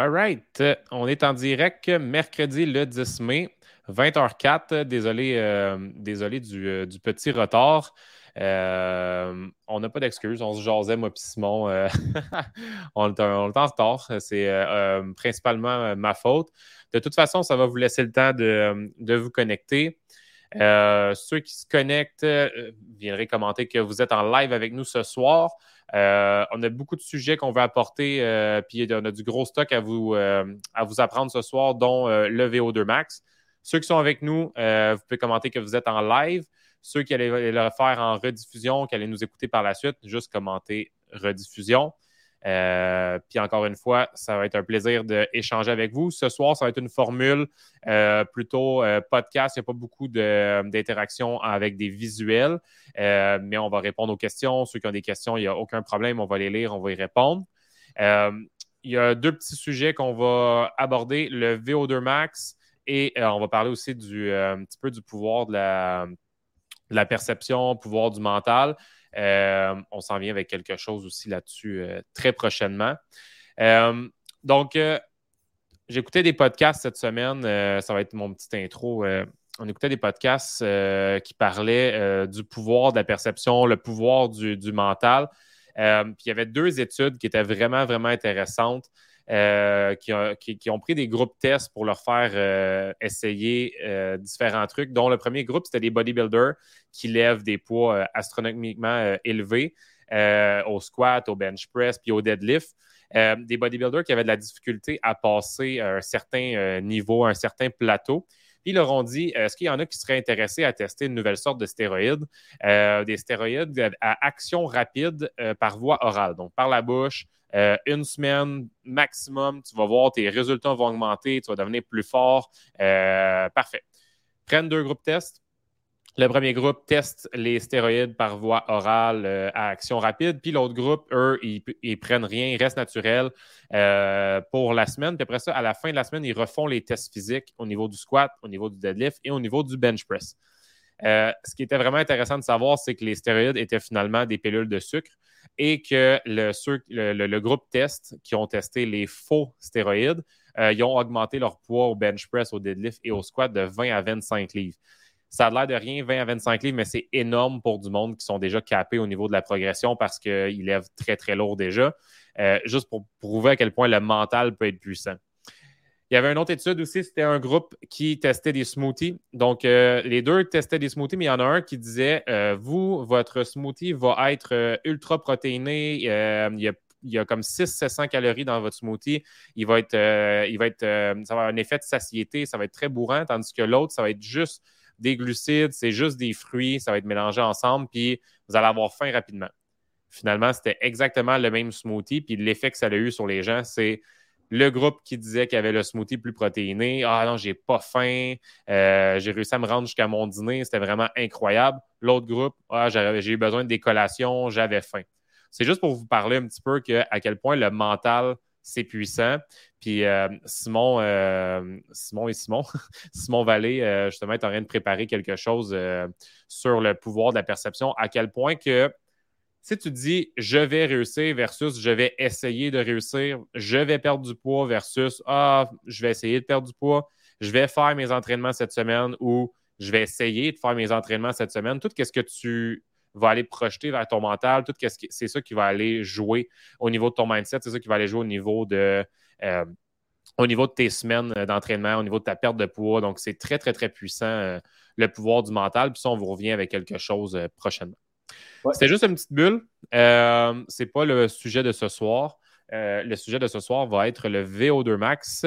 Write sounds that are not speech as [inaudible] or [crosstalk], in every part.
All right. On est en direct mercredi le 10 mai, 20h04. Désolé, euh, désolé du, petit retard. Euh, on n'a pas d'excuses. On se jasait, moi puis Simon. Euh, [laughs] on, est, en retard. C'est euh, principalement ma faute. De toute façon, ça va vous laisser le temps de, vous connecter. ceux qui se connectent, viendraient commenter que vous êtes en live avec nous ce soir. On a beaucoup de sujets qu'on veut apporter, puis on a du gros stock à vous, à vous apprendre ce soir, dont le VO2 Max. Ceux qui sont avec nous, vous pouvez commenter que vous êtes en live. Ceux qui allaient le faire en rediffusion, qui allaient nous écouter par la suite, juste commenter rediffusion. Euh, puis encore une fois, ça va être un plaisir d'échanger avec vous. Ce soir, ça va être une formule euh, plutôt euh, podcast. Il n'y a pas beaucoup d'interactions avec des visuels, mais on va répondre aux questions. Ceux qui ont des questions, il n'y a aucun problème. On va les lire, on va y répondre. il y a deux petits sujets qu'on va aborder le VO2 Max et on va parler aussi du, un petit peu du pouvoir de la la perception, pouvoir du mental. Euh, on s'en vient avec quelque chose aussi là-dessus euh, très prochainement. Euh, donc, j'écoutais des podcasts cette semaine. ça va être mon petit intro. on écoutait des podcasts qui parlaient du pouvoir de la perception, le pouvoir du, du mental. puis il y avait deux études qui étaient vraiment, vraiment intéressantes. Euh, qui, ont pris des groupes tests pour leur faire euh, essayer euh, différents trucs, dont le premier groupe, c'était des bodybuilders qui lèvent des poids astronomiquement élevés au squat, au bench press, puis au deadlift. des bodybuilders qui avaient de la difficulté à passer un certain niveau, un certain plateau. Puis ils leur ont dit est-ce qu'il y en a qui seraient intéressés à tester une nouvelle sorte de stéroïdes Des stéroïdes à action rapide par voie orale, donc par la bouche, euh, une semaine maximum, tu vas voir, tes résultats vont augmenter, tu vas devenir plus fort. Euh, parfait. Prennent deux groupes tests. Le premier groupe teste les stéroïdes par voie orale euh, à action rapide, puis l'autre groupe, eux, ils, ils, prennent rien, ils restent naturels pour la semaine. Puis après ça, à la fin de la semaine, ils refont les tests physiques au niveau du squat, au niveau du deadlift et au niveau du bench press. ce qui était vraiment intéressant de savoir, c'est que les stéroïdes étaient finalement des pilules de sucre et que le, groupe test qui ont testé les faux stéroïdes, euh, ils ont augmenté leur poids au bench press, au deadlift et au squat de 20 à 25 livres. Ça a l'air de rien, 20 à 25 livres, mais c'est énorme pour du monde qui sont déjà capés au niveau de la progression parce qu'ils lèvent très, très lourd déjà. Euh, juste pour prouver à quel point le mental peut être puissant. Il y avait une autre étude aussi, c'était un groupe qui testait des smoothies. Donc, euh, les deux testaient des smoothies, mais il y en a un qui disait euh, Vous, votre smoothie va être ultra protéiné. il, y a, comme 600-700 calories dans votre smoothie. Il va être, il va être, ça va avoir un effet de satiété, ça va être très bourrant, tandis que l'autre, ça va être juste des glucides, c'est juste des fruits, ça va être mélangé ensemble, puis vous allez avoir faim rapidement. Finalement, c'était exactement le même smoothie, puis l'effet que ça a eu sur les gens, c'est le groupe qui disait qu'il y avait le smoothie plus protéiné. Ah non, j'ai pas faim. Euh, j'ai réussi à me rendre jusqu'à mon dîner. C'était vraiment incroyable. L'autre groupe, ah, j'ai eu besoin de des collations. J'avais faim. C'est juste pour vous parler un petit peu à quel point le mental, c'est puissant. Puis euh, Simon, euh, Simon et Simon, [laughs] Simon Vallée, justement, est en train de préparer quelque chose sur le pouvoir de la perception. À quel point que si tu dis je vais réussir versus je vais essayer de réussir, je vais perdre du poids versus ah, je vais essayer de perdre du poids, je vais faire mes entraînements cette semaine ou je vais essayer de faire mes entraînements cette semaine, tout ce que tu vas aller projeter vers ton mental, tout ce c'est ça qui va aller jouer au niveau de ton mindset, c'est ça qui va aller jouer au niveau de euh, au niveau de tes semaines d'entraînement, au niveau de ta perte de poids. Donc, c'est très, très, très puissant euh, le pouvoir du mental. Puis ça, on vous revient avec quelque chose euh, prochainement. C'était juste une petite bulle. Euh, c'est pas le sujet de ce soir. Le sujet de ce soir va être le VO2 Max.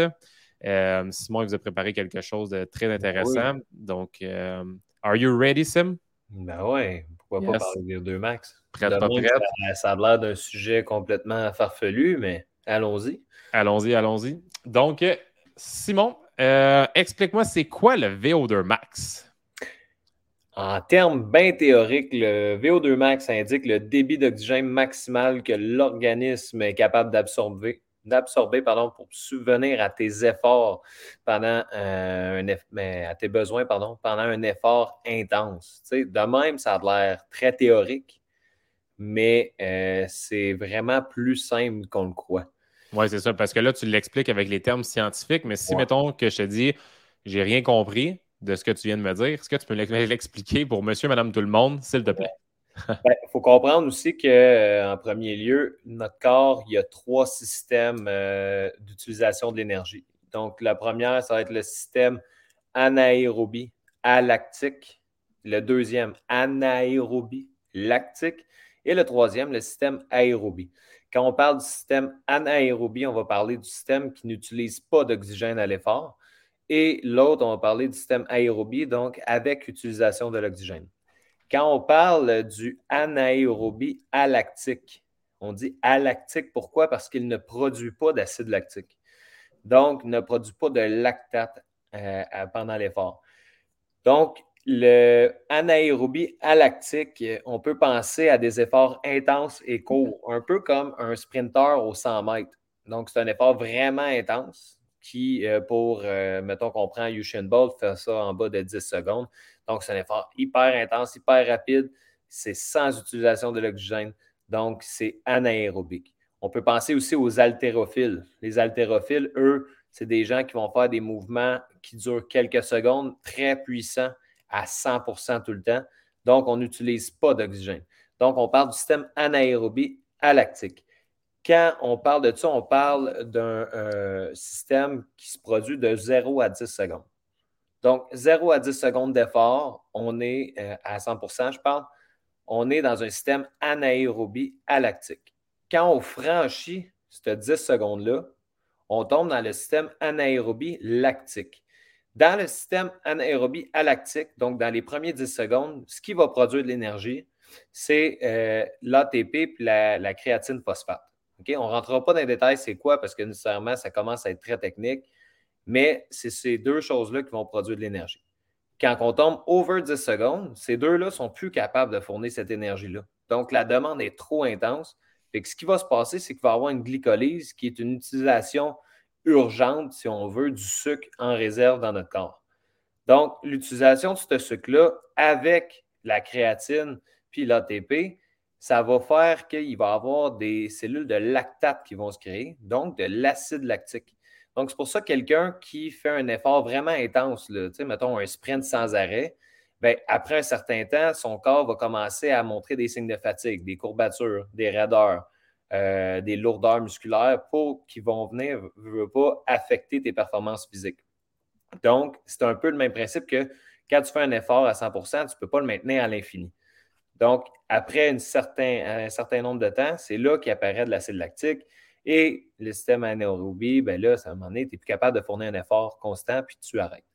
Simon, il vous a préparé quelque chose de très intéressant. Donc, are you ready, Sim? Ben ouais, pourquoi pas parler de VO2 Max? Prête, pas prête? Ça, ça, a l'air d'un sujet complètement farfelu, mais allons-y. Allons-y, allons-y. Donc, Simon, explique-moi, c'est quoi le VO2 Max? En termes bien théoriques, le VO2 max indique le débit d'oxygène maximal que l'organisme est capable d'absorber d'absorber pardon, pour subvenir à tes efforts pendant euh, un mais à tes besoins pardon, pendant un effort intense. Tu sais, de même, ça a l'air très théorique, mais euh, c'est vraiment plus simple qu'on le croit. Oui, c'est ça, parce que là, tu l'expliques avec les termes scientifiques, mais si, mettons, que je te dis, j'ai rien compris de ce que tu viens de me dire, est-ce que tu peux l'expliquer pour monsieur, madame, tout le monde, s'il te plaît? Il ben, faut comprendre aussi qu'en euh, premier lieu, notre corps, il y a trois systèmes euh, d'utilisation de l'énergie. Donc, la première, ça va être le système anaérobie alactique. Le deuxième, anaérobie lactique. Et le troisième, le système aérobie. Quand on parle du système anaérobie, on va parler du système qui n'utilise pas d'oxygène à l'effort. Et l'autre, on va parler du système aérobie, donc avec utilisation de l'oxygène. Quand on parle du anaérobie alactique, on dit alactique, pourquoi? Parce qu'il ne produit pas d'acide lactique. Donc, ne produit pas de lactate euh, pendant l'effort. Donc, le anaérobie alactique, on peut penser à des efforts intenses et courts, un peu comme un sprinter au 100 mètres. Donc, c'est un effort vraiment intense qui, euh, pour, euh, mettons qu'on prend Usain Bolt, fait ça en bas de 10 secondes. Donc, c'est un effort hyper intense, hyper rapide. C'est sans utilisation de l'oxygène. Donc, c'est anaérobique. On peut penser aussi aux haltérophiles. Les haltérophiles, eux, c'est des gens qui vont faire des mouvements qui durent quelques secondes, très puissants, à 100% tout le temps. Donc, on n'utilise pas d'oxygène. Donc, on parle du système anaérobie alactique. Quand on parle de ça, on parle d'un euh, système qui se produit de 0 à 10 secondes. Donc, 0 à 10 secondes d'effort, on est euh, à 100% je parle, on est dans un système anaérobie alactique. Quand on franchit ces 10 secondes-là, on tombe dans le système anaérobie lactique. Dans le système anaérobie alactique, donc dans les premiers 10 secondes, ce qui va produire de l'énergie, c'est euh, l'ATP et la, créatine phosphate. On ne rentrera pas dans les détails, c'est quoi, parce que nécessairement, ça commence à être très technique mais c'est ces deux choses-là qui vont produire de l'énergie. Quand on tombe over 10 secondes, ces deux-là sont plus capables de fournir cette énergie-là. Donc, la demande est trop intense. ce qui va se passer, c'est qu'il va y avoir une glycolyse qui est une utilisation urgente, si on veut, du sucre en réserve dans notre corps. Donc, l'utilisation de ce sucre-là avec la créatine puis l'ATP, ça va faire qu'il va y avoir des cellules de lactate qui vont se créer, donc de l'acide lactique. Donc, c'est pour ça que quelqu'un qui fait un effort vraiment intense, là, mettons un sprint sans arrêt, bien, après un certain temps, son corps va commencer à montrer des signes de fatigue, des courbatures, des raideurs, euh, des lourdeurs musculaires qui vont venir, ne pas affecter tes performances physiques. Donc, c'est un peu le même principe que quand tu fais un effort à 100% tu ne peux pas le maintenir à l'infini. Donc, après un certain, un certain nombre de temps, c'est là qu'apparaît de l'acide lactique. Et le système anaérobie, ben là, à un moment donné, tu n'es plus capable de fournir un effort constant, puis tu arrêtes.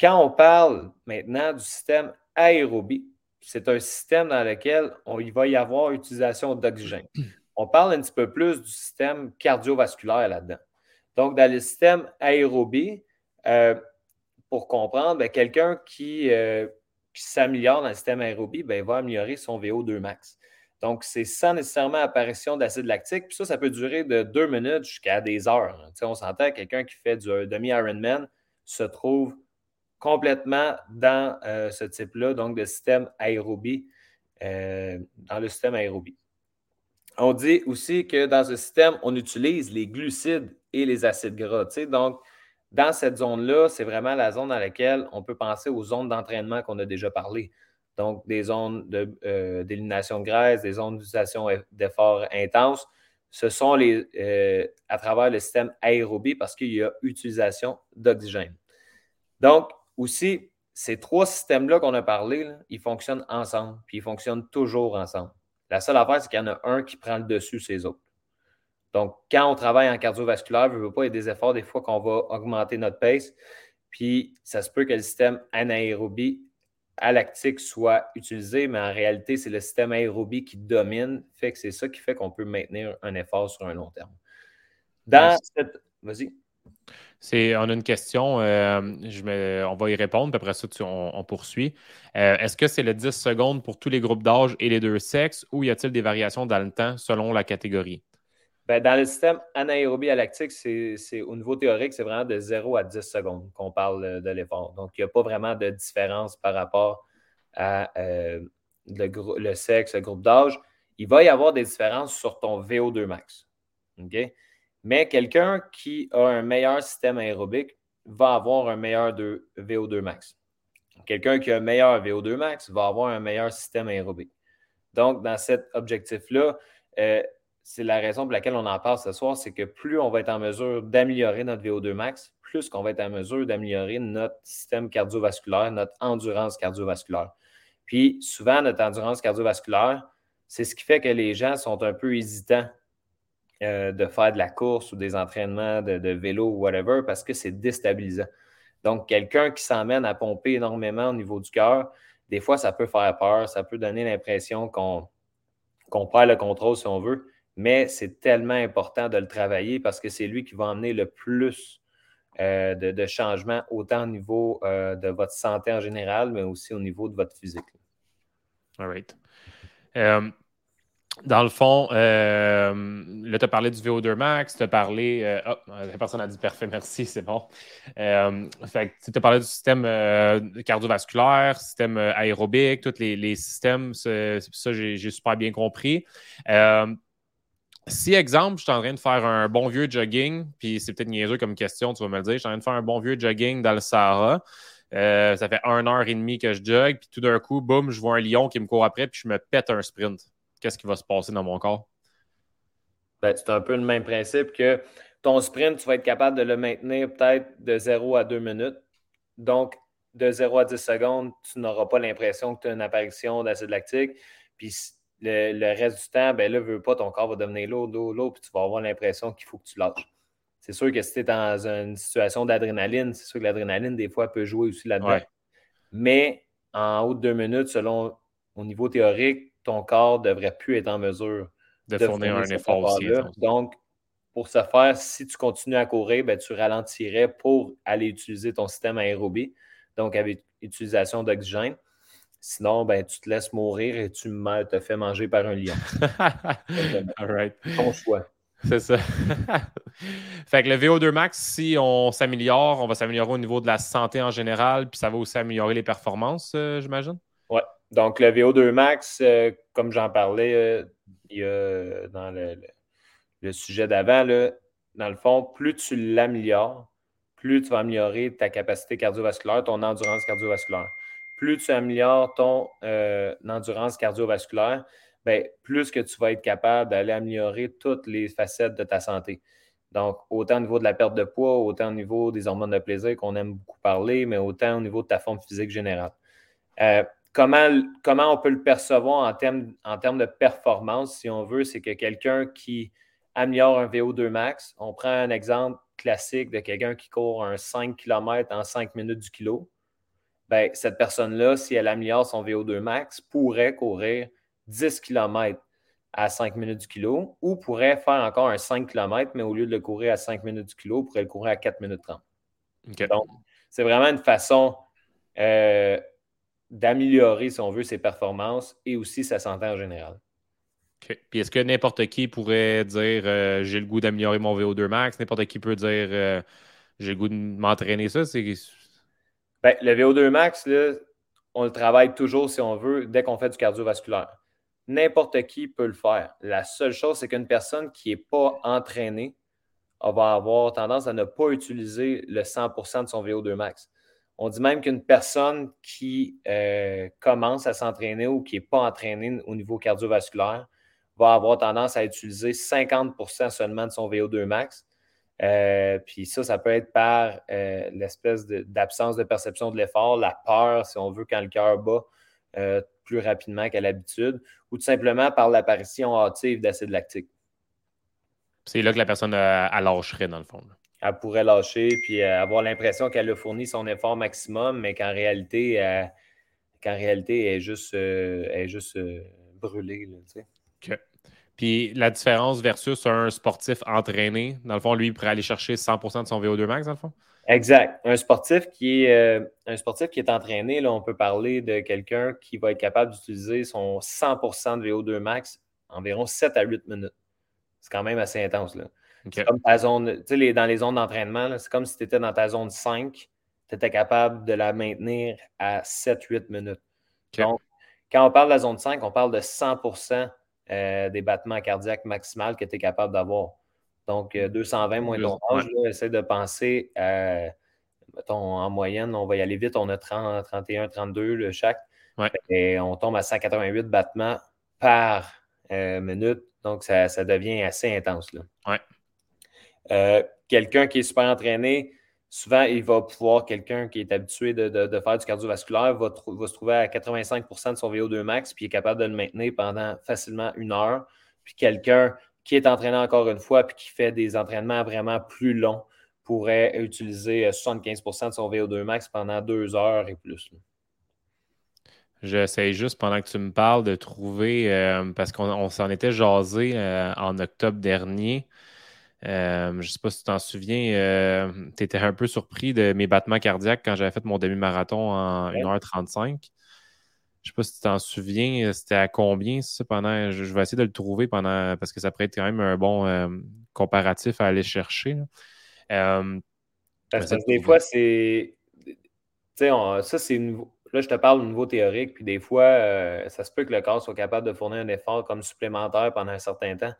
Quand on parle maintenant du système aérobie, c'est un système dans lequel il va y avoir utilisation d'oxygène. [clears throat] On parle un petit peu plus du système cardiovasculaire là-dedans. Donc, dans le système aérobie, euh, pour comprendre, ben, quelqu'un qui, euh, qui s'améliore dans le système aérobie, ben, va améliorer son VO2 max. Donc, c'est sans nécessairement apparition d'acide lactique. Puis ça, ça peut durer de deux minutes jusqu'à des heures. on s'entend quelqu'un qui fait du demi-Ironman se trouve complètement dans euh, ce type-là, donc de système aérobie, euh, dans le système aérobie. On dit aussi que dans ce système, on utilise les glucides et les acides gras. Donc, dans cette zone-là, c'est vraiment la zone dans laquelle on peut penser aux zones d'entraînement qu'on a déjà parlé donc des zones euh, d'élimination de, graisse, des zones d'utilisation d'efforts intenses. Ce sont les, euh, à travers le système aérobie parce qu'il y a utilisation d'oxygène. Donc, aussi, ces trois systèmes-là qu'on a parlé, ils fonctionnent ensemble, puis ils fonctionnent toujours ensemble. La seule affaire, c'est qu'il y en a un qui prend le dessus les autres. Donc, quand on travaille en cardiovasculaire, il ne veut pas, y a des efforts des fois qu'on va augmenter notre pace, puis ça se peut que le système anaérobie lactique soit utilisé, mais en réalité, c'est le système aérobie qui domine, fait que c'est ça qui fait qu'on peut maintenir un effort sur un long terme. Dans cette. Vas-y. on a une question, euh, je on va y répondre, puis après ça, on, poursuit. Euh, est-ce que c'est le 10 secondes pour tous les groupes d'âge et les deux sexes ou y a-t-il des variations dans le temps selon la catégorie? Ben, dans le système anaérobie lactique, c'est, au niveau théorique, c'est vraiment de 0 à 10 secondes qu'on parle de l'effort. Donc, il n'y a pas vraiment de différence par rapport à euh, le, sexe, le groupe d'âge. Il va y avoir des différences sur ton VO2 max. Mais quelqu'un qui a un meilleur système aérobique va avoir un meilleur VO2 max. Quelqu'un qui a un meilleur VO2 max va avoir un meilleur système aérobique. Donc, dans cet objectif-là, euh, c'est la raison pour laquelle on en parle ce soir, c'est que plus on va être en mesure d'améliorer notre VO2 max, plus qu'on va être en mesure d'améliorer notre système cardiovasculaire, notre endurance cardiovasculaire. Puis souvent, notre endurance cardiovasculaire, c'est ce qui fait que les gens sont un peu hésitants euh, de faire de la course ou des entraînements de, vélo ou whatever parce que c'est déstabilisant. Donc, quelqu'un qui s'emmène à pomper énormément au niveau du cœur, des fois, ça peut faire peur, ça peut donner l'impression qu'on perd le contrôle si on veut mais c'est tellement important de le travailler parce que c'est lui qui va emmener le plus euh, de, changements, autant au niveau euh, de votre santé en général, mais aussi au niveau de votre physique. All right. Euh, dans le fond, là, tu as parlé du VO2 max, tu as parlé. oh, la personne a dit parfait, merci, [laughs] c'est bon. fait tu as parlé du système cardiovasculaire, système aérobique, tous les, les systèmes, ça, j'ai super bien compris si, exemple, je suis en train de faire un bon vieux jogging, puis c'est peut-être niaiseux comme question, tu vas me le dire, je suis en train de faire un bon vieux jogging dans le Sahara. Euh, ça fait une heure et demie que je jogue, puis tout d'un coup, boum, je vois un lion qui me court après, puis je me pète un sprint. Qu'est-ce qui va se passer dans mon corps? Ben, c'est un peu le même principe que ton sprint, tu vas être capable de le maintenir peut-être de 0 à 2 minutes. Donc, de 0 à 10 secondes, tu n'auras pas l'impression que tu as une apparition d'acide lactique. Puis le, reste du temps, ben là, veux pas, ton corps va devenir lourd, lourd, lourd, puis tu vas avoir l'impression qu'il faut que tu lâches. C'est sûr que si tu es dans une situation d'adrénaline, c'est sûr que l'adrénaline, des fois, peut jouer aussi là-dedans. Mais en haut de deux minutes, selon au niveau théorique, ton corps ne devrait plus être en mesure de, fournir, un effort aussi. Donc, pour ce faire, si tu continues à courir, ben, tu ralentirais pour aller utiliser ton système aérobie, donc avec utilisation d'oxygène. Sinon, ben, tu te laisses mourir et tu te fais manger par un lion. [laughs] All right. Ton choix. C'est ça. [laughs] fait que le VO2 max, si on s'améliore, on va s'améliorer au niveau de la santé en général, puis ça va aussi améliorer les performances, euh, j'imagine? Oui. Donc, le VO2 max, euh, comme j'en parlais euh, il y a dans le, le sujet d'avant, dans le fond, plus tu l'améliores, plus tu vas améliorer ta capacité cardiovasculaire, ton endurance cardiovasculaire plus tu améliores ton euh, endurance cardiovasculaire, ben, plus que tu vas être capable d'aller améliorer toutes les facettes de ta santé. Donc, autant au niveau de la perte de poids, autant au niveau des hormones de plaisir qu'on aime beaucoup parler, mais autant au niveau de ta forme physique générale. Euh, comment, on peut le percevoir en termes, en termes de performance, si on veut, c'est que quelqu'un qui améliore un VO2 max, on prend un exemple classique de quelqu'un qui court un 5 km en 5 minutes du kilo. Ben, cette personne-là, si elle améliore son VO2 max, pourrait courir 10 km à 5 minutes du kilo ou pourrait faire encore un 5 km, mais au lieu de le courir à 5 minutes du kilo, pourrait le courir à 4 minutes 30. Donc, c'est vraiment une façon euh, d'améliorer, si on veut, ses performances et aussi sa santé en général. Puis est-ce que n'importe qui pourrait dire euh, j'ai le goût d'améliorer mon VO2 max? N'importe qui peut dire euh, j'ai le goût de m'entraîner ça? C'est ben, le VO2 max, on le travaille toujours, si on veut, dès qu'on fait du cardiovasculaire. N'importe qui peut le faire. La seule chose, c'est qu'une personne qui n'est pas entraînée va avoir tendance à ne pas utiliser le 100% de son VO2 max. On dit même qu'une personne qui euh, commence à s'entraîner ou qui n'est pas entraînée au niveau cardiovasculaire va avoir tendance à utiliser 50% seulement de son VO2 max euh, puis ça, ça peut être par euh, l'espèce d'absence de, perception de l'effort, la peur, si on veut, quand le cœur bat euh, plus rapidement qu'à l'habitude, ou tout simplement par l'apparition hâtive d'acide lactique. C'est là que la personne lâcherait, dans le fond. Elle pourrait lâcher, puis avoir l'impression qu'elle a fourni son effort maximum, mais qu'en réalité, qu'en réalité, elle est juste, est juste brûlée. Puis la différence versus un sportif entraîné, dans le fond, lui, il pourrait aller chercher 100 de son VO2 max, dans le fond? Exact. Un sportif qui est, euh, un sportif qui est entraîné, là, on peut parler de quelqu'un qui va être capable d'utiliser son 100 de VO2 max environ 7 à 8 minutes. C'est quand même assez intense. Là. C'est comme ta zone, tu sais, dans les zones d'entraînement, c'est comme si tu étais dans ta zone 5, tu étais capable de la maintenir à 7-8 minutes. Donc, quand on parle de la zone 5, on parle de 100 euh, des battements cardiaques maximales que tu es capable d'avoir. Donc, 220 moins ton âge, essaie de penser à, mettons, en moyenne, on va y aller vite, on a 30, 31, 32 chaque. Et on tombe à 188 battements par minute. Donc, ça, devient assez intense. Quelqu'un qui est super entraîné, souvent, il va pouvoir, quelqu'un qui est habitué de, faire du cardiovasculaire, va, se trouver à 85% de son VO2 max, puis est capable de le maintenir pendant facilement une heure. Puis quelqu'un qui est entraîné encore une fois, puis qui fait des entraînements vraiment plus longs, pourrait utiliser 75% de son VO2 max pendant deux heures et plus. J'essaie juste pendant que tu me parles de trouver, euh, parce qu'on s'en était jasé euh, en octobre dernier, euh, je ne sais pas si tu t'en souviens, euh, tu étais un peu surpris de mes battements cardiaques quand j'avais fait mon demi-marathon en 1h35. Je ne sais pas si tu t'en souviens, c'était à combien ça pendant. Je, vais essayer de le trouver pendant parce que ça pourrait être quand même un bon euh, comparatif à aller chercher. parce que des fois, c'est. Tu sais, ça, c'est Là, je te parle au niveau théorique, puis des fois, ça se peut que le corps soit capable de fournir un effort comme supplémentaire pendant un certain temps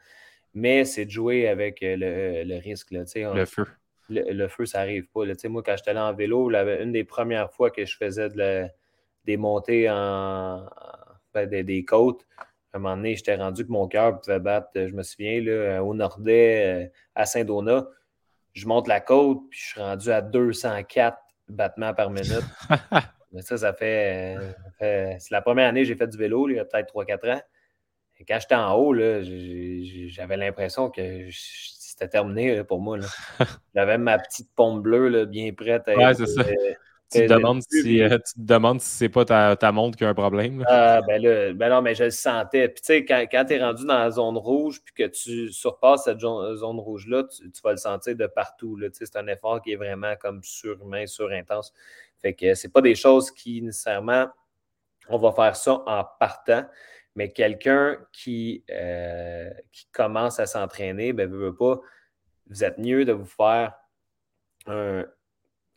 mais c'est de jouer avec euh, le, risque. Là, le feu. Le, feu, ça n'arrive pas. Moi, quand j'étais allé en vélo, une des premières fois que je faisais des montées en, ben, des, côtes, à un moment donné, j'étais rendu que mon cœur pouvait battre, je me souviens, là, au Nordais, euh, à Saint-Donat. Je monte la côte, puis je suis rendu à 204 battements par minute. [laughs] ça, ça fait, ça fait C'est la première année que j'ai fait du vélo, il y a peut-être 3-4 ans quand j'étais en haut, j'avais l'impression que c'était terminé pour moi. [laughs] J'avais ma petite pompe bleue bien prête. À ouais, c'est ça. tu, te demandes si, euh, tu te demandes si c'est pas ta, ta, montre qui a un problème. Ah, ben, là, ben non, mais je le sentais. Puis tu sais, quand, quand tu es rendu dans la zone rouge puis que tu surpasses cette zone rouge-là, tu, vas le sentir de partout. C'est un effort qui est vraiment comme surhumain, surintense. Fait que c'est pas des choses qui nécessairement on va faire ça en partant. Mais quelqu'un qui, euh, qui commence à s'entraîner, ben, pas, vous êtes mieux de vous faire un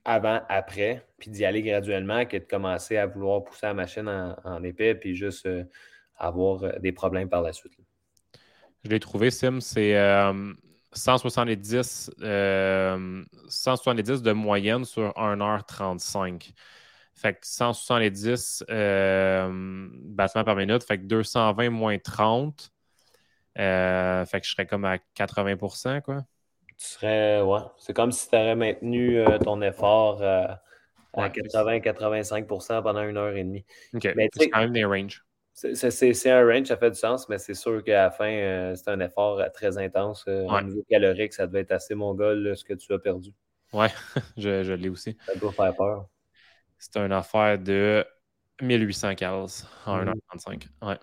avant-après, puis d'y aller graduellement que de commencer à vouloir pousser la machine en, épais, puis juste euh, avoir euh, des problèmes par la suite. Je l'ai trouvé, Sim, c'est 170, 170 de moyenne sur 1h35. Fait que 170 euh, battements par minute. Fait que 220 moins 30. Euh, fait que je serais comme à 80% quoi. Tu serais, ouais. C'est comme si tu aurais maintenu euh, ton effort à 80-85% pendant une heure et demie. OK. c'est quand même des ranges. C'est un range, ça fait du sens, mais c'est sûr qu'à la fin, c'est un effort très intense. Au niveau calorique, ça devait être assez mongol ce que tu as perdu. Ouais, [laughs] je, je l'ai aussi. Ça doit faire peur. C'est une affaire de 1800 calories en 1h35. Mmh. Ouais.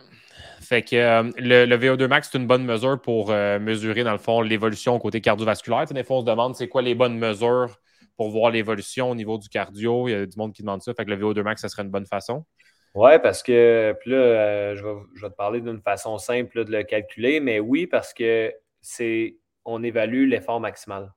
Fait que euh, le, VO2 max, c'est une bonne mesure pour euh, mesurer, dans le fond, l'évolution côté cardiovasculaire. des fois, on se demande c'est quoi les bonnes mesures pour voir l'évolution au niveau du cardio? Il y a du monde qui demande ça. Fait que le VO2 max, ça serait une bonne façon. Oui, parce que puis là, euh, je, vais, te parler d'une façon simple de le calculer, mais oui, parce que c'est on évalue l'effort maximal.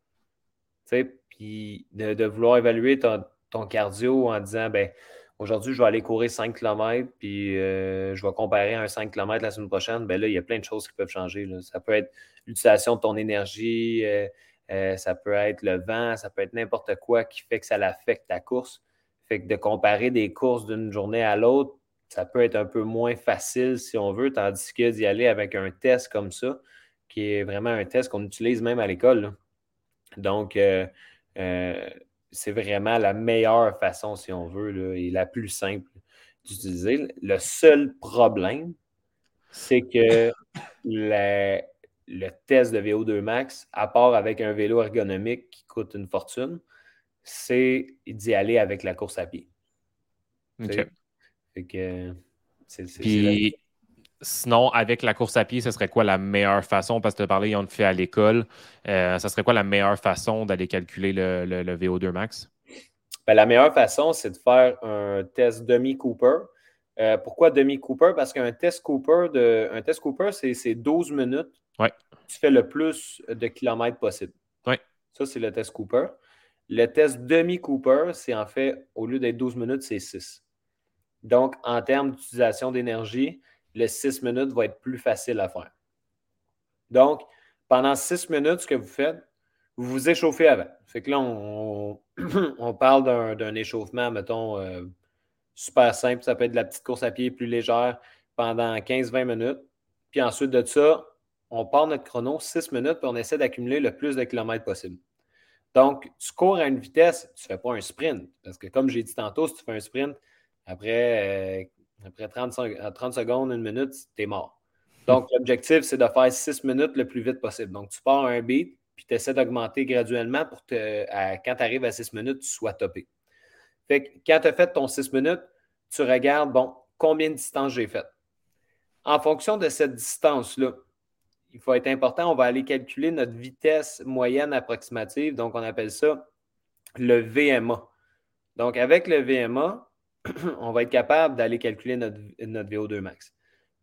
Puis de, de, vouloir évaluer ton, ton cardio en disant ben aujourd'hui, je vais aller courir 5 km, puis euh, je vais comparer un 5 km la semaine prochaine, ben là, il y a plein de choses qui peuvent changer. Ça peut être l'utilisation de ton énergie, euh, euh, ça peut être le vent, ça peut être n'importe quoi qui fait que ça l'affecte ta course. Fait que de comparer des courses d'une journée à l'autre, ça peut être un peu moins facile si on veut, tandis que d'y aller avec un test comme ça, qui est vraiment un test qu'on utilise même à l'école. Donc, c'est vraiment la meilleure façon, si on veut, et la plus simple d'utiliser. Le seul problème, c'est que [laughs] le test de VO2 max, à part avec un vélo ergonomique qui coûte une fortune, c'est d'y aller avec la course à pied. OK. Puis, sinon, avec la course à pied, ce serait quoi la meilleure façon? Parce que tu as parlé, on le fait à l'école. Euh, ça serait quoi la meilleure façon d'aller calculer le, VO2 max? Ben, la meilleure façon, c'est de faire un test demi-Cooper. Euh, pourquoi demi-Cooper? Parce qu'un test Cooper, de, un test Cooper, c'est 12 minutes. Ouais. Tu fais le plus de kilomètres possible. Ouais. Ça, c'est le test Cooper. Le test demi-Cooper, c'est en fait, au lieu d'être 12 minutes, c'est 6. Donc, en termes d'utilisation d'énergie, le 6 minutes va être plus facile à faire. Donc, pendant six minutes, ce que vous faites, vous vous échauffez avant. Fait que là, on, [clears throat] parle d'un échauffement, mettons, euh, super simple. Ça peut être de la petite course à pied plus légère pendant 15-20 minutes. Puis ensuite de ça, on part notre chrono 6 minutes, puis on essaie d'accumuler le plus de kilomètres possible. Donc, tu cours à une vitesse, tu ne fais pas un sprint. Parce que comme j'ai dit tantôt, si tu fais un sprint, après, euh, après 30, 30 secondes, une minute, tu es mort. Donc, [laughs] l'objectif, c'est de faire 6 minutes le plus vite possible. Donc, tu pars un beat, puis tu essaies d'augmenter graduellement pour que quand tu arrives à 6 minutes, tu sois topé. Fait que quand tu as fait ton 6 minutes, tu regardes, bon, combien de distance j'ai fait. En fonction de cette distance-là, il faut être important, on va aller calculer notre vitesse moyenne approximative. Donc, on appelle ça le VMA. Donc, avec le VMA, [clears throat] on va être capable d'aller calculer notre, notre VO2 max.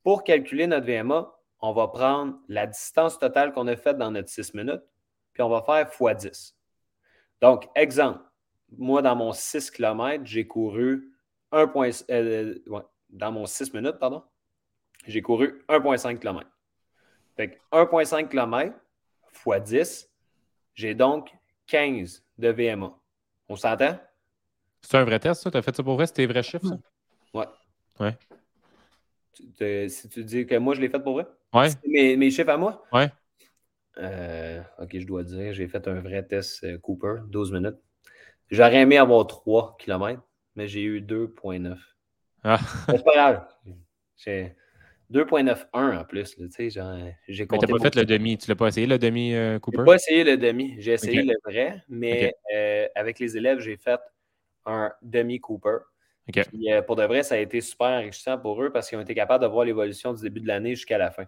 Pour calculer notre VMA, on va prendre la distance totale qu'on a faite dans notre 6 minutes, puis on va faire x10. Donc, exemple, moi, dans mon 6 km, j'ai couru 1. Euh, dans mon 6 minutes, pardon, j'ai couru 1,5 km. Fait 1,5 km x 10, j'ai donc 15 de VMA. On s'entend? C'est un vrai test, ça? Tu as fait ça pour vrai? C'était des vrais chiffres, ça? Ouais. Ouais si tu dis que moi, je l'ai fait pour vrai? Ouais. Mes, mes, chiffres à moi? Ouais. Euh, ok, je dois dire, j'ai fait un vrai test euh, Cooper, 12 minutes. J'aurais aimé avoir 3 km, mais j'ai eu 2,9. Ah. C'est pas grave. J'ai 2,91 en plus. Tu sais, j'ai compté. Mais t'as pas fait le demi? Tu l'as pas essayé le demi euh, Cooper? J'ai pas essayé le demi. J'ai essayé le vrai, mais avec les élèves, j'ai fait un demi Cooper. Euh, pour de vrai, ça a été super enrichissant pour eux parce qu'ils ont été capables de voir l'évolution du début de l'année jusqu'à la fin.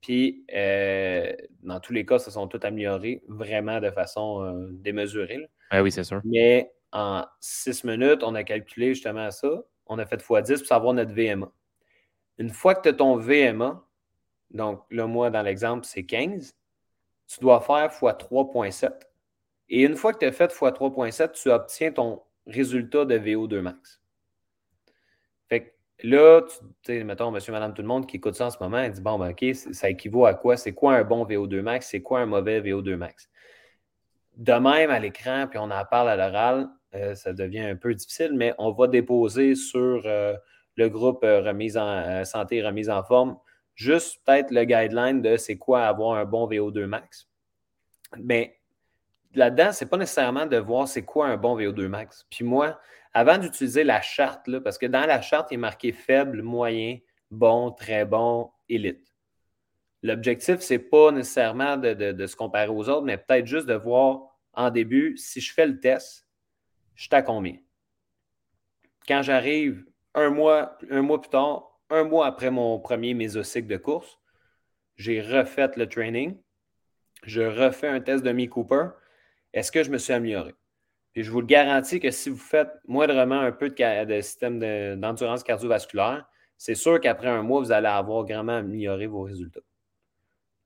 Puis, euh, dans tous les cas, se sont tous améliorés vraiment de façon euh, démesurée. Ah oui, c'est sûr. Mais en six minutes, on a calculé justement ça. On a fait x10 pour savoir notre VMA. Une fois que tu as ton VMA, donc là, moi, dans l'exemple, c'est 15, tu dois faire x 3.7. Et une fois que tu as fait x 3.7, tu obtiens ton résultat de VO2 max. Là, tu sais, mettons, monsieur, madame, tout le monde qui écoute ça en ce moment, il dit bon, ben, OK, ça équivaut à quoi? C'est quoi un bon VO2 max? C'est quoi un mauvais VO2 max? De même, à l'écran, puis on en parle à l'oral, euh, ça devient un peu difficile, mais on va déposer sur euh, le groupe euh, remise en santé remise en forme juste peut-être le guideline de c'est quoi avoir un bon VO2 max. Mais là-dedans, ce n'est pas nécessairement de voir c'est quoi un bon VO2 max. Puis moi, avant d'utiliser la charte, parce que dans la charte, il est marqué faible, moyen, bon, très bon, élite. L'objectif, ce n'est pas nécessairement de, se comparer aux autres, mais peut-être juste de voir en début, si je fais le test, je suis à combien? Quand j'arrive un mois, un mois plus tard, un mois après mon premier mésocycle de course, j'ai refait le training, je refais un test de Mi Cooper. Est-ce que je me suis amélioré? Et je vous le garantis que si vous faites moindrement un peu de, système d'endurance cardiovasculaire, c'est sûr qu'après un mois, vous allez avoir grandement amélioré vos résultats.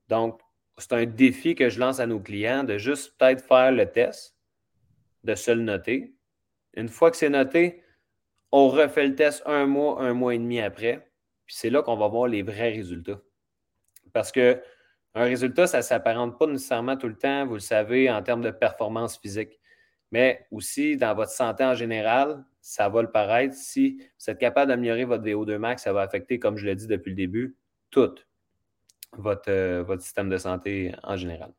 Donc, c'est un défi que je lance à nos clients de juste peut-être faire le test, de se le noter. Une fois que c'est noté, on refait le test un mois, un mois et demi après. Puis c'est là qu'on va voir les vrais résultats. Parce que un résultat, ça ne s'apparente pas nécessairement tout le temps, vous le savez, en termes de performance physique mais aussi dans votre santé en général, ça va le paraître. Si vous êtes capable d'améliorer votre VO2 max, ça va affecter, comme je l'ai dit depuis le début, tout votre, euh, système de santé en général.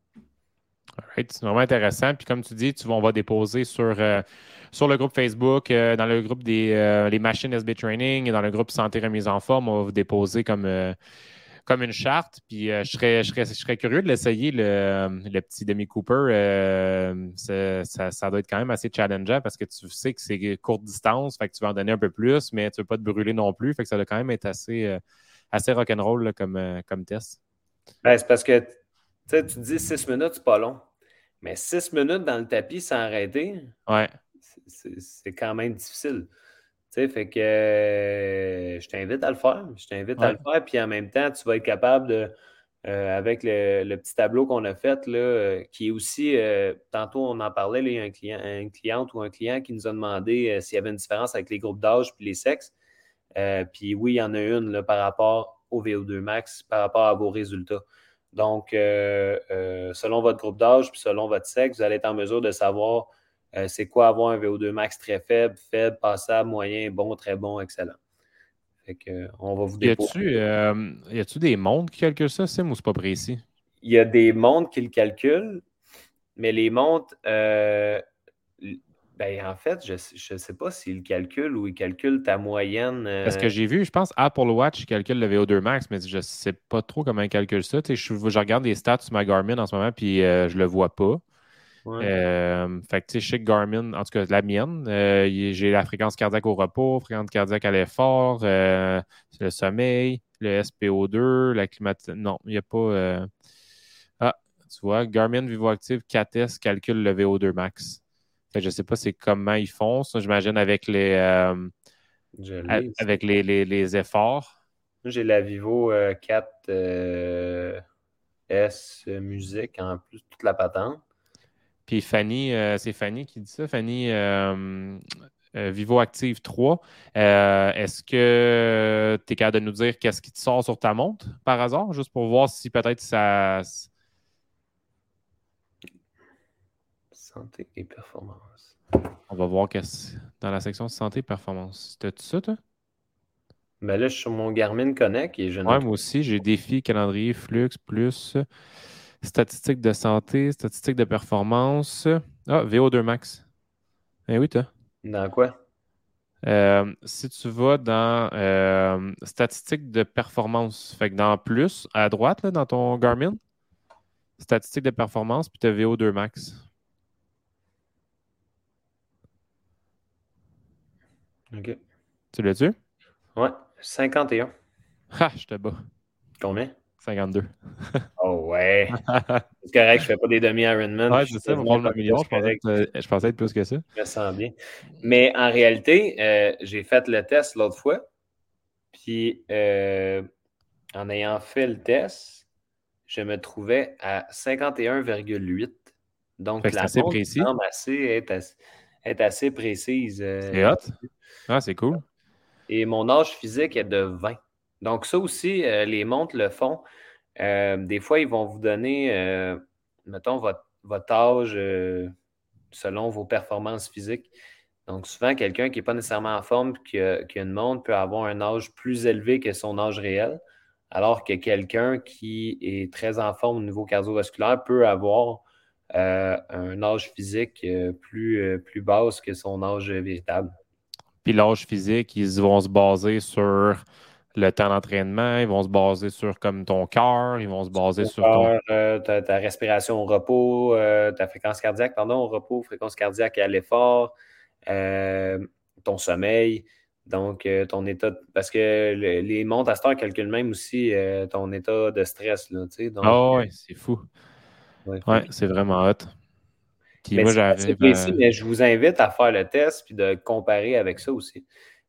C'est vraiment intéressant. Puis comme tu dis, tu, on va déposer sur, euh, sur le groupe Facebook, euh, dans le groupe des machines SB Training et dans le groupe Santé Remise en forme, on va vous déposer comme comme une charte. Puis euh, je, serais, je, serais, curieux de l'essayer, le, petit Demi Cooper. Euh, ça, doit être quand même assez challengeant parce que tu sais que c'est courte distance, fait que tu vas en donner un peu plus, mais tu ne veux pas te brûler non plus. Fait que ça doit quand même être assez, euh, assez rock'n'roll comme, comme test. Ben, c'est parce que tu dis six minutes, c'est pas long. Mais six minutes dans le tapis sans arrêter, ouais. c'est quand même difficile fait que euh, je t'invite à le faire. Je t'invite à le faire. Puis en même temps, tu vas être capable de, euh, avec le, petit tableau qu'on a fait, là, euh, qui est aussi, tantôt on en parlait, il y a un client, une cliente ou un client qui nous a demandé s'il y avait une différence avec les groupes d'âge puis les sexes. puis oui, il y en a une là, par rapport au VO2 max, par rapport à vos résultats. Donc, selon votre groupe d'âge puis selon votre sexe, vous allez être en mesure de savoir c'est quoi avoir un VO2 max très faible, faible, passable, moyen, bon, très bon, excellent. Fait que, on va vous déposer. Y a-tu des mondes qui calculent ça, Sim, ou c'est pas précis? Il y a des mondes qui le calculent, mais les montres, ben, en fait, je ne sais pas s'il calcule ou il calcule ta moyenne. Parce que euh, j'ai vu, je pense, Apple Watch calcule le VO2 max, mais je ne sais pas trop comment il calcule ça. Je, je, regarde les stats sur ma Garmin en ce moment, puis euh, je ne le vois pas. Euh, fait que, tu sais, je sais que Garmin, en tout cas, la mienne, j'ai la fréquence cardiaque au repos, fréquence cardiaque à l'effort, le sommeil, le SPO2, la climatisation. Non, il n'y a pas. Ah, tu vois, Garmin VivoActive 4S calcule le VO2 max je ne sais pas c'est comment ils font. j'imagine avec les euh, avec les, efforts. J'ai la Vivo 4 euh, S musique en plus, toute la patente. Puis Fanny, euh, c'est Fanny qui dit ça. Fanny Vivo Active 3. Est-ce que tu es capable de nous dire qu'est-ce qui te sort sur ta montre par hasard, juste pour voir si peut-être ça Santé et performance. On va voir dans la section santé et performance. C'était ça, toi? Ben là, je suis sur mon Garmin Connect et je ouais, moi aussi, j'ai défi, calendrier, flux, plus statistiques de santé, statistiques de performance. Ah, VO2 max. Eh oui, toi. Dans quoi? Euh, si tu vas dans euh, statistiques de performance, fait que dans plus, à droite, là, dans ton Garmin, statistiques de performance, puis tu as VO2 max. OK. Tu l'as-tu? Ouais, 51. Ah, je te bats. Combien? 52. oh ouais. [laughs] C'est correct, je fais pas des demi-Ironman. Ouais, c'est ça, on prendre le million. Je pensais, je pensais, être plus que ça. Je me sens bien. Mais en réalité, euh, j'ai fait le test l'autre fois. Puis, euh, en ayant fait le test, je me trouvais à 51,8. Donc, la assez précis. Assez, est, assez, est assez précise. Euh, c'est hot. Ah, c'est cool. Et mon âge physique est de 20. Donc, ça aussi, euh, les montres le font. Euh, des fois, ils vont vous donner, euh, mettons, votre, âge selon vos performances physiques. Donc, souvent, quelqu'un qui n'est pas nécessairement en forme, qui a, qui a, une montre, peut avoir un âge plus élevé que son âge réel, alors que quelqu'un qui est très en forme au niveau cardiovasculaire peut avoir un âge physique plus, plus basse que son âge véritable. Puis l'âge physique, ils vont se baser sur le temps d'entraînement, ils vont se baser sur comme ton cœur, ils vont se baser sur ton... Euh, ta, respiration au repos, euh, ta fréquence cardiaque, pardon, au repos, fréquence cardiaque à l'effort, euh, ton sommeil, donc ton état... Parce que les montres à cette calculent même aussi ton état de stress, là, tu sais. Ah oui, c'est fou. Ouais, c'est vraiment hot mais mais je vous invite à faire le test puis de comparer avec ça aussi.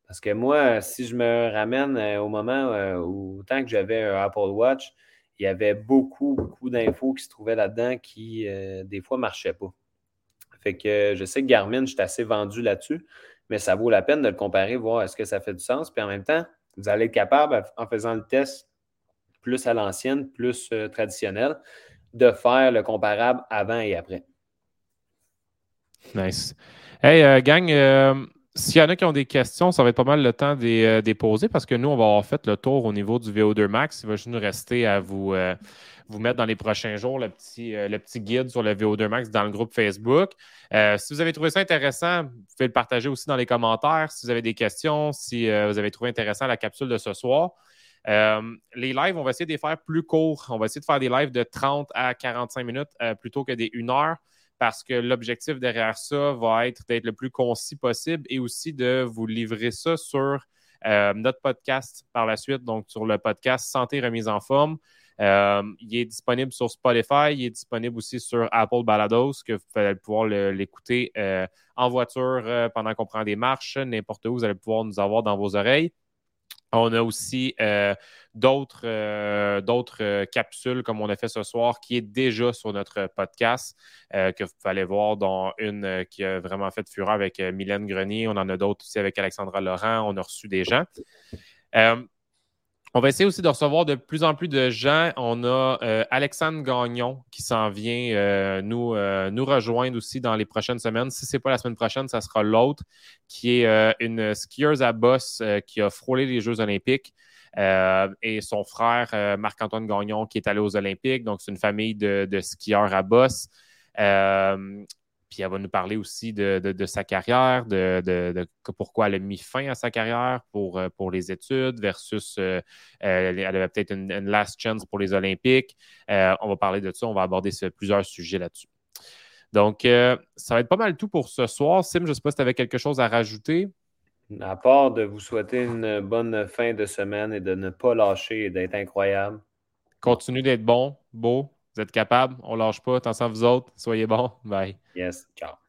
Parce que moi, si je me ramène euh, au moment euh, où, tant que j'avais un Apple Watch, il y avait beaucoup, beaucoup d'infos qui se trouvaient là-dedans qui, euh, des fois, ne marchaient pas. Fait que je sais que Garmin, je suis assez vendu là-dessus, mais ça vaut la peine de le comparer, voir est-ce que ça fait du sens. Puis en même temps, vous allez être capable, en faisant le test plus à l'ancienne, plus traditionnel, de faire le comparable avant et après. Nice. Hey, gang, s'il y en a qui ont des questions, ça va être pas mal le temps de euh, les poser parce que nous, on va avoir fait le tour au niveau du VO2 Max. Il va juste nous rester à vous, vous mettre dans les prochains jours le petit, le petit guide sur le VO2 Max dans le groupe Facebook. si vous avez trouvé ça intéressant, vous pouvez le partager aussi dans les commentaires. Si vous avez des questions, si vous avez trouvé intéressant la capsule de ce soir. les lives, on va essayer de les faire plus courts. On va essayer de faire des lives de 30 à 45 minutes plutôt que des 1 heure parce que l'objectif derrière ça va être d'être le plus concis possible et aussi de vous livrer ça sur euh, notre podcast par la suite, donc sur le podcast Santé Remise en forme. Euh, il est disponible sur Spotify, il est disponible aussi sur Apple Balados, que vous allez pouvoir l'écouter euh, en voiture pendant qu'on prend des marches, n'importe où, vous allez pouvoir nous avoir dans vos oreilles. On a aussi euh, d'autres, euh, euh, capsules comme on a fait ce soir qui est déjà sur notre podcast que vous pouvez aller voir, dont une qui a vraiment fait fureur avec Mylène Grenier. On en a d'autres aussi avec Alexandra Laurent. On a reçu des gens. On va essayer aussi de recevoir de plus en plus de gens. On a euh, Alexandre Gagnon qui s'en vient euh, nous, euh, nous rejoindre aussi dans les prochaines semaines. Si ce n'est pas la semaine prochaine, ça sera l'autre, qui est une skieuse à boss qui a frôlé les Jeux olympiques. et son frère, Marc-Antoine Gagnon, qui est allé aux Olympiques. Donc, c'est une famille de, de skieurs à boss. Puis elle va nous parler aussi de, sa carrière, de, pourquoi elle a mis fin à sa carrière pour, euh, pour les études versus euh, elle avait peut-être une, last chance pour les Olympiques. Euh, on va parler de ça, on va aborder plusieurs sujets là-dessus. Donc, ça va être pas mal tout pour ce soir. Sim, je ne sais pas si tu avais quelque chose à rajouter. À part de vous souhaiter une bonne fin de semaine et de ne pas lâcher et d'être incroyable. Continue d'être bon, beau, vous êtes capable, on lâche pas. Attention à vous autres. Soyez bons. Bye. Yes. Ciao.